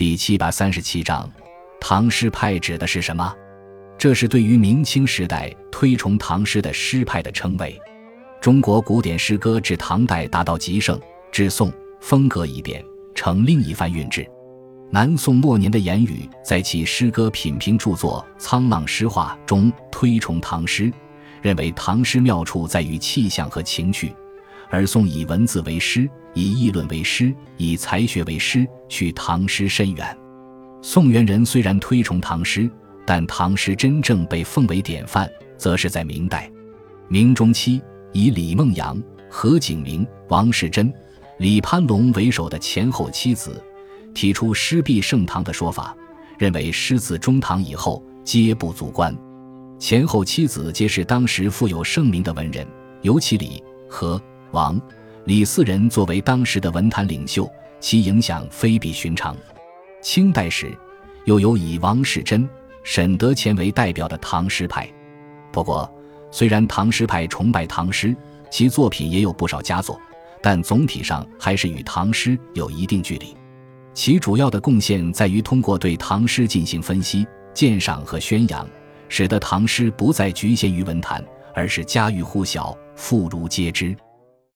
第七百三十七章，唐诗派指的是什么？这是对于明清时代推崇唐诗的诗派的称谓。中国古典诗歌至唐代达到极盛，至宋风格一变，成另一番韵致。南宋末年的言语在其诗歌品评著作《沧浪诗话》中推崇唐诗，认为唐诗妙处在于气象和情趣。而宋以文字为诗，以议论为诗，以才学为诗，去唐诗深远。宋元人虽然推崇唐诗，但唐诗真正被奉为典范，则是在明代。明中期，以李梦阳、何景明、王士祯、李攀龙为首的前后七子，提出“诗必盛唐”的说法，认为诗自中唐以后皆不足观。前后七子皆是当时富有盛名的文人，尤其李、何。王、李四人作为当时的文坛领袖，其影响非比寻常。清代时，又有以王士祯、沈德潜为代表的唐诗派。不过，虽然唐诗派崇拜唐诗，其作品也有不少佳作，但总体上还是与唐诗有一定距离。其主要的贡献在于通过对唐诗进行分析、鉴赏和宣扬，使得唐诗不再局限于文坛，而是家喻户晓、妇孺皆知。